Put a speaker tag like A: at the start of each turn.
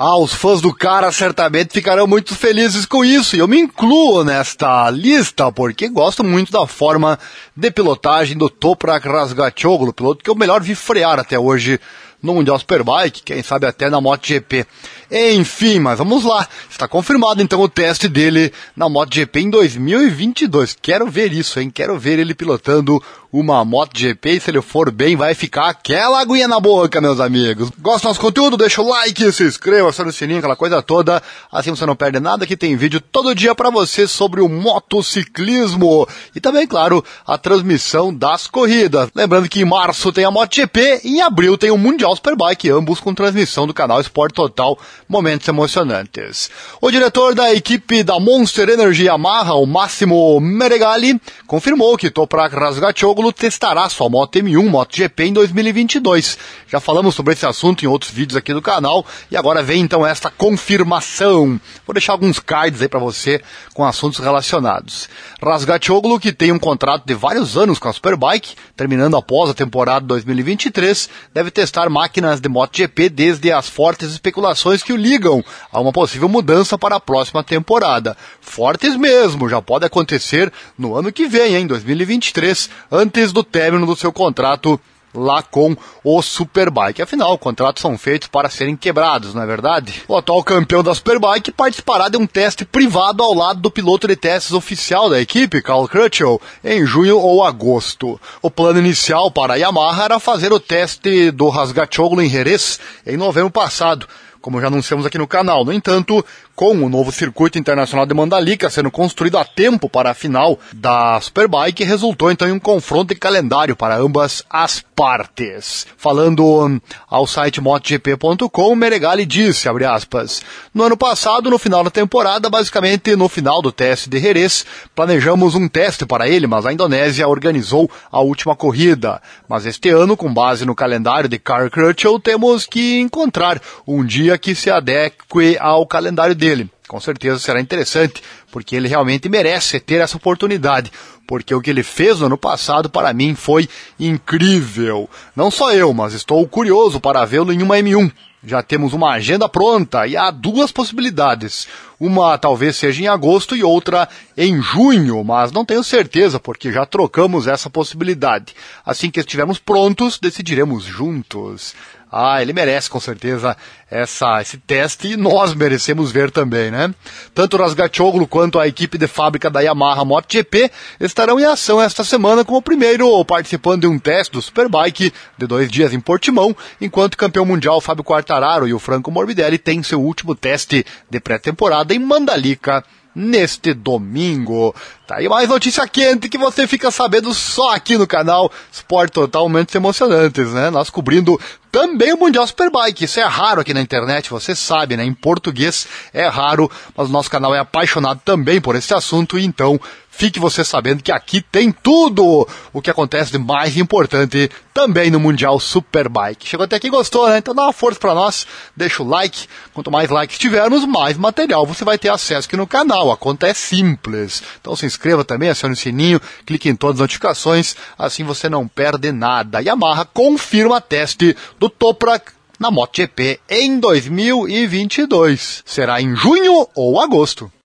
A: Ah, os fãs do cara certamente ficarão muito felizes com isso, e eu me incluo nesta lista, porque gosto muito da forma de pilotagem do Toprak Razgatoglu, piloto que eu melhor vi frear até hoje no Mundial Superbike, quem sabe até na MotoGP. Enfim, mas vamos lá. Está confirmado então o teste dele na MotoGP em 2022. Quero ver isso, hein? Quero ver ele pilotando uma MotoGP e se ele for bem vai ficar aquela aguinha na boca, meus amigos. Gosta do nosso conteúdo? Deixa o like, se inscreva, aciona o sininho, aquela coisa toda. Assim você não perde nada, que tem vídeo todo dia para você sobre o motociclismo. E também, claro, a transmissão das corridas. Lembrando que em março tem a MotoGP e em abril tem o Mundial Superbike, ambos com transmissão do canal Esporte Total momentos emocionantes. O diretor da equipe da Monster Energy Yamaha, o Máximo Meregali, confirmou que Toprak Testará sua moto M1 MotoGP em 2022. Já falamos sobre esse assunto em outros vídeos aqui do canal e agora vem então esta confirmação. Vou deixar alguns cards aí para você com assuntos relacionados. Razgatoglu, que tem um contrato de vários anos com a Superbike, terminando após a temporada 2023, deve testar máquinas de MotoGP desde as fortes especulações que o ligam a uma possível mudança para a próxima temporada. Fortes mesmo, já pode acontecer no ano que vem, em 2023, antes do término do seu contrato lá com o Superbike. Afinal, contratos são feitos para serem quebrados, não é verdade? O atual campeão da Superbike participará de um teste privado ao lado do piloto de testes oficial da equipe, Carl Crutchell, em junho ou agosto. O plano inicial para a Yamaha era fazer o teste do Rasgachoglu em Jerez em novembro passado como já anunciamos aqui no canal. No entanto, com o novo circuito internacional de Mandalika sendo construído a tempo para a final da Superbike, resultou então em um confronto de calendário para ambas as partes. Falando hum, ao site MotoGP.com, Meregali disse, abre aspas, no ano passado, no final da temporada, basicamente no final do teste de Jerez, planejamos um teste para ele, mas a Indonésia organizou a última corrida. Mas este ano, com base no calendário de Carl Crutchell, temos que encontrar um dia que se adeque ao calendário dele. Com certeza será interessante, porque ele realmente merece ter essa oportunidade. Porque o que ele fez no ano passado para mim foi incrível. Não só eu, mas estou curioso para vê-lo em uma M1. Já temos uma agenda pronta e há duas possibilidades. Uma talvez seja em agosto e outra em junho, mas não tenho certeza porque já trocamos essa possibilidade. Assim que estivermos prontos, decidiremos juntos. Ah, ele merece com certeza essa, esse teste e nós merecemos ver também, né? Tanto o Rasgachoglu quanto a equipe de fábrica da Yamaha MotoGP estarão em ação esta semana como o primeiro participando de um teste do Superbike de dois dias em Portimão, enquanto o campeão mundial Fábio Quartararo e o Franco Morbidelli têm seu último teste de pré-temporada em Mandalika, neste domingo. Tá aí mais notícia quente que você fica sabendo só aqui no canal Sport Total Momentos Emocionantes, né? Nós cobrindo também o Mundial Superbike. Isso é raro aqui na internet, você sabe, né? Em português é raro, mas o nosso canal é apaixonado também por esse assunto, então fique você sabendo que aqui tem tudo o que acontece de mais importante também no Mundial Superbike. Chegou até aqui gostou, né? Então dá uma força para nós, deixa o like. Quanto mais likes tivermos, mais material você vai ter acesso aqui no canal. A conta é simples. Então se inscreva também, acione o sininho, clique em todas as notificações, assim você não perde nada. Yamaha confirma teste do Toprak na MotoGP em 2022. Será em junho ou agosto.